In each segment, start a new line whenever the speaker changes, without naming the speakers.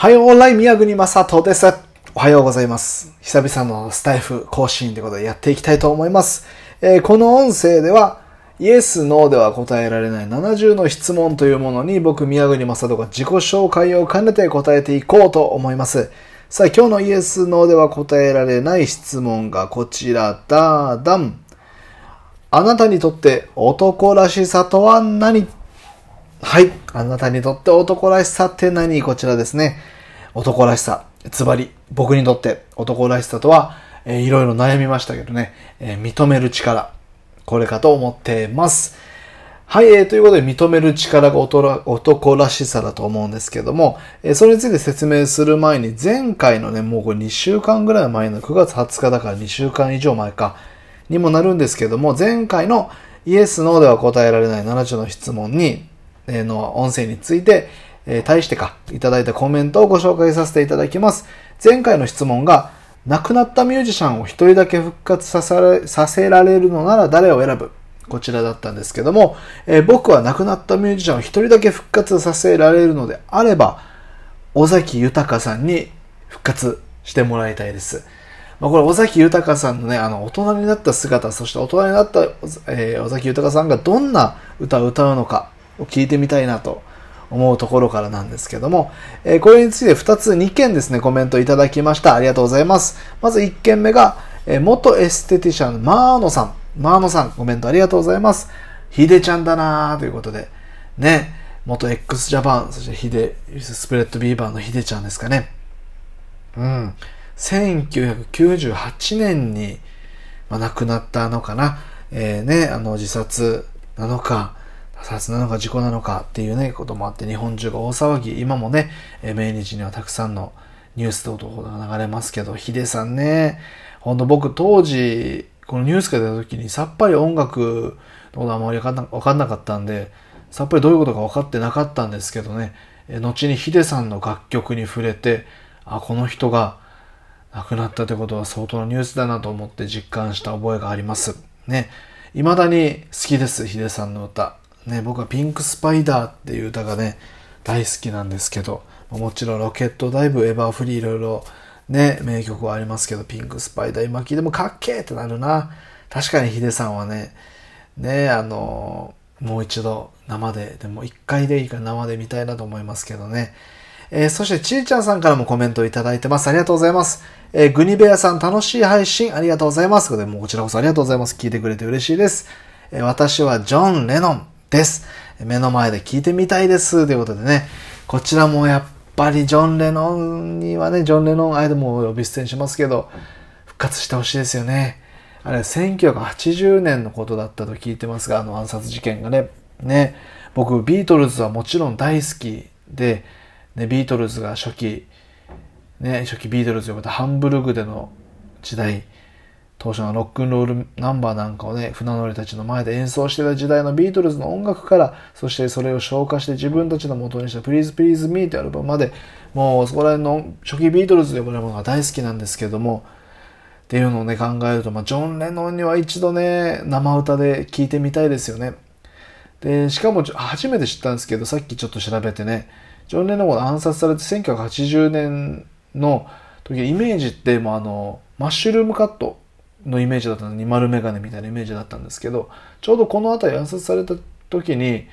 はい、オンライン宮国正人です。おはようございます。久々のスタイフ更新ということでやっていきたいと思います。えーこの音声では、イエス、ノーでは答えられない70の質問というものに僕、宮国正人が自己紹介を兼ねて答えていこうと思います。さあ、今日のイエス、ノーでは答えられない質問がこちらだ、ダン。あなたにとって男らしさとは何？はい。あなたにとって男らしさって何？こちらですね。男らしさ。つまり、僕にとって男らしさとは、えーいろいろ悩みましたけどね、えー認める力。これかと思ってます。はい、えーということで認める力が男らしさだと思うんですけども、えーそれについて説明する前に、前回のね、もうこれ2週間ぐらい前の9月20日だから2週間以上前か、にもなるんですけども、前回のイエス、ノーでは答えられない7つの質問に、の音声について、え対してか、いただいたコメントをご紹介させていただきます。前回の質問が、亡くなったミュージシャンを一人だけ復活させられるのなら誰を選ぶ？こちらだったんですけども、えー僕は亡くなったミュージシャンを一人だけ復活させられるのであれば、尾崎豊さんに復活してもらいたいです。まあ、これ、尾崎豊さんのね、あの、大人になった姿、そして大人になった、えー尾崎豊さんがどんな歌を歌うのかを聞いてみたいなと思うところからなんですけども、えーこれについて2つ、2件ですね、コメントいただきました。ありがとうございます。まず1件目が、えー元エステティシャンマーノさん。マーノさん、コメントありがとうございます。ヒデちゃんだなーということで、ね、元 x ジャパン、そしてヒデ、スプレッドビーバーのヒデちゃんですかね。うん。1998年に、まあ、亡くなったのかな。えーね、あの、自殺なのか、他殺なのか事故なのかっていうね、こともあって日本中が大騒ぎ。今もね、え命日にはたくさんのニュース等々が流れますけど、ヒデさんね、ほんと僕当時、このニュースが出た時にさっぱり音楽のことあまりわかんなかったんで、さっぱりどういうことか分かってなかったんですけどね、え後にヒデさんの楽曲に触れて、あ、この人が亡くなったということは相当なニュースだなと思って実感した覚えがあります。ね。未だに好きです、ヒデさんの歌。ね、僕はピンクスパイダーっていう歌がね、大好きなんですけど、もちろんロケットダイブ、エバーフリーいろいろね、名曲はありますけど、ピンクスパイダー今聴いてもかっけーってなるな。確かにヒデさんはね、ね、あの、もう一度生で、でも一回でいいから生で見たいなと思いますけどね。えーそして、ちーちゃんさんからもコメントいただいてます。ありがとうございます。えーグニベアさん、楽しい配信ありがとうございます。で、もこちらこそありがとうございます。聞いてくれて嬉しいです。えー私はジョン・レノンです。目の前で聞いてみたいです。ということでね、こちらもやっぱりジョン・レノンにはね、ジョン・レノンアイドも呼び捨てにしますけど、復活してほしいですよね。あれ、1980年のことだったと聞いてますが、あの暗殺事件がね。ね、僕、ビートルズはもちろん大好きで、ね、ビートルズが初期、ね、初期ビートルズ呼ばれたハンブルグでの時代、当初のロックンロールナンバーなんかをね、船乗りたちの前で演奏してた時代のビートルズの音楽から、そしてそれを消化して自分たちの元にした Please Please Me というアルバムまで、もうそこら辺の初期ビートルズと呼ばれるものが大好きなんですけども、っていうのをね、考えると、まあ、ジョン・レノンには一度ね、生歌で聴いてみたいですよね。で、しかも初めて知ったんですけど、さっきちょっと調べてね、ジョン・レノンが暗殺されて1980年の時、イメージってもうあの、マッシュルームカットのイメージだったのに、丸メガネみたいなイメージだったんですけど、ちょうどこの辺り暗殺された時に、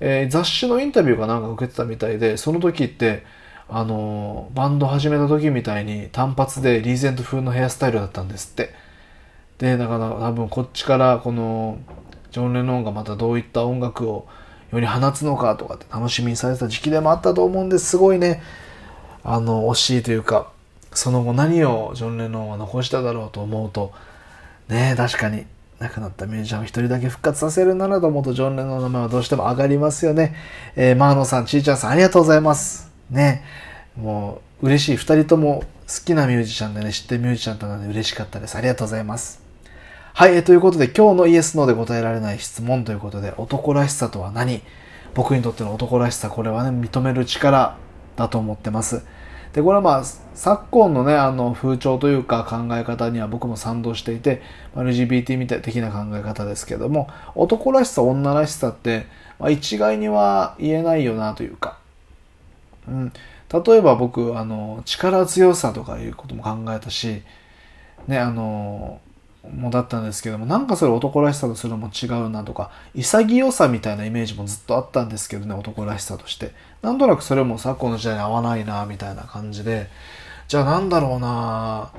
えー雑誌のインタビューかなんか受けてたみたいで、その時って、あのーバンド始めた時みたいに単発でリーゼント風のヘアスタイルだったんですって。で、だから多分こっちからこの、ジョン・レノンがまたどういった音楽を世に放つのかとかって楽しみにされてた時期でもあったと思うんですごいね、あの、惜しいというか、その後何をジョン・レノンは残しただろうと思うと、ねえ、確かに亡くなったミュージシャンを一人だけ復活させるならと思うと、ジョン・レノンの名前はどうしても上がりますよね。えーマーノさん、ちーちゃんさん、ありがとうございます。ねもう、嬉しい。二人とも好きなミュージシャンでね、知ってるミュージシャンとなので嬉しかったです。ありがとうございます。はい、えーということで今日のイエス・ノーで答えられない質問ということで、男らしさとは何？僕にとっての男らしさ、これはね、認める力だと思ってます。で、これはまあ、昨今のね、あの、風潮というか考え方には僕も賛同していて、LGBT みたい的な考え方ですけども、男らしさ、女らしさって、まあ、一概には言えないよなというか、うん。例えば僕、あの、力強さとかいうことも考えたし、ね、あの、もだったんですけども、なんかそれ男らしさとするのも違うなとか、潔さみたいなイメージもずっとあったんですけどね、男らしさとして。なんとなくそれも昨今の時代に合わないな、みたいな感じで、じゃあなんだろうな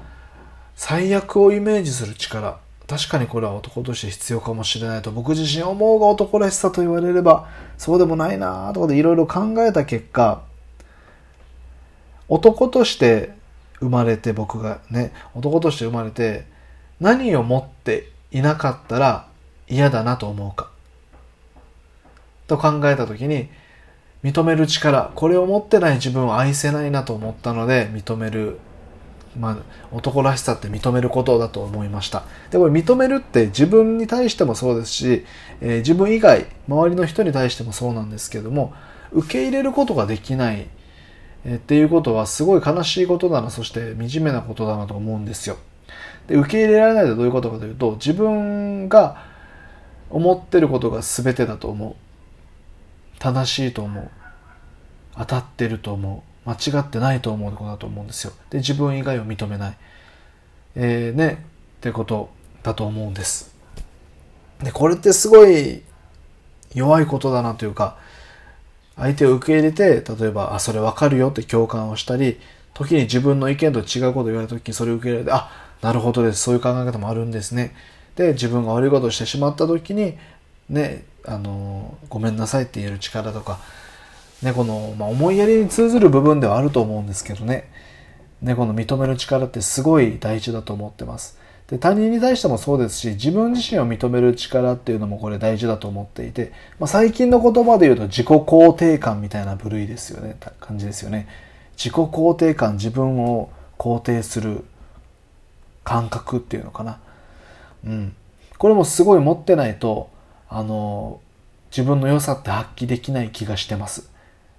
最悪をイメージする力。確かにこれは男として必要かもしれないと僕自身思うが男らしさと言われれば、そうでもないなとかでいろいろ考えた結果、男として生まれて僕がね、男として生まれて何を持っていなかったら嫌だなと思うか？と考えた時に、認める力、これを持ってない自分を愛せないなと思ったので、認める、まあ、男らしさって認めることだと思いました。で、これ認めるって自分に対してもそうですし、えー、自分以外、周りの人に対してもそうなんですけども、受け入れることができないえっていうことはすごい悲しいことだな、そして惨めなことだなと思うんですよ。で、受け入れられないとどういうことかというと、自分が思ってることが全てだと思う。正しいと思う。当たってると思う。間違ってないと思うことだと思うんですよ。で、自分以外を認めない。えー、ね、ってことだと思うんです。で、これってすごい弱いことだなというか、相手を受け入れて、例えば、あ、それわかるよって共感をしたり、時に自分の意見と違うことを言われた時にそれを受け入れて、あ、なるほどです。そういう考え方もあるんですね。で、自分が悪いことをしてしまった時に、ね、あの、ごめんなさいって言える力とか、ね、この、まあ、思いやりに通ずる部分ではあると思うんですけどね。ね、この認める力ってすごい大事だと思ってます。で他人に対してもそうですし自分自身を認める力っていうのもこれ大事だと思っていて、まあ、最近の言葉で言うと自己肯定感みたいな部類ですよね感じですよね自己肯定感自分を肯定する感覚っていうのかな。うん。これもすごい持ってないとあの自分の良さって発揮できない気がしてます、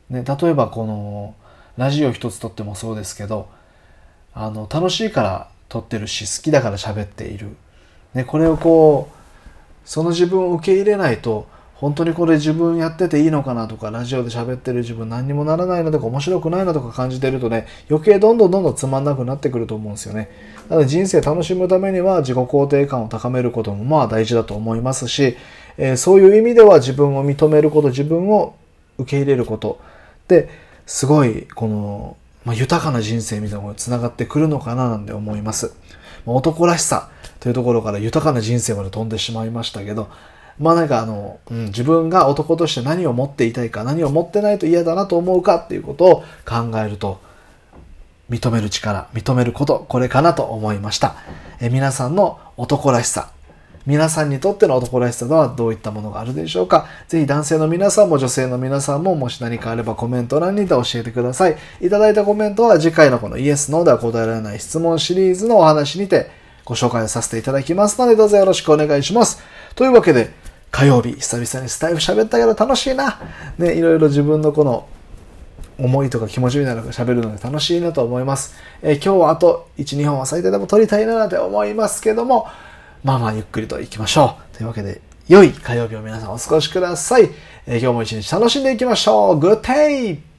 ね、例えばこのラジオ一つとってもそうですけどあの楽しいから撮ってるし好きだから喋っている、ね、これをこうその自分を受け入れないと本当にこれ自分やってていいのかなとかラジオで喋ってる自分何にもならないのとか面白くないのとか感じてるとね余計どんどんどんどんつまんなくなってくると思うんですよねなので人生楽しむためには自己肯定感を高めることもまあ大事だと思いますし、えー、そういう意味では自分を認めること自分を受け入れることですごいこのまあ、豊かな人生みたいなものにつながってくるのかななんて思います。まあ、男らしさというところから豊かな人生まで飛んでしまいましたけど、まあなんかあの、うん、自分が男として何を持っていたいか、何を持ってないと嫌だなと思うかっていうことを考えると、認める力、認めること、これかなと思いました。え皆さんの男らしさ、皆さんにとっての男らしさとはどういったものがあるでしょうかぜひ男性の皆さんも女性の皆さんももし何かあればコメント欄にて教えてください。いただいたコメントは次回のこのイエス、ノーでは答えられない質問シリーズのお話にてご紹介させていただきますのでどうぞよろしくお願いします。というわけで、火曜日、久々にスタイフ喋ったけど楽しいな。ね、いろいろ自分のこの思いとか気持ちみたいなのが喋るので楽しいなと思います。えー、今日はあと1、2本は最低でも撮りたいななんて思いますけども、まあまあゆっくりと行きましょう。というわけで、良い火曜日を皆さんお過ごしください。えー、今日も一日楽しんでいきましょう。Good day!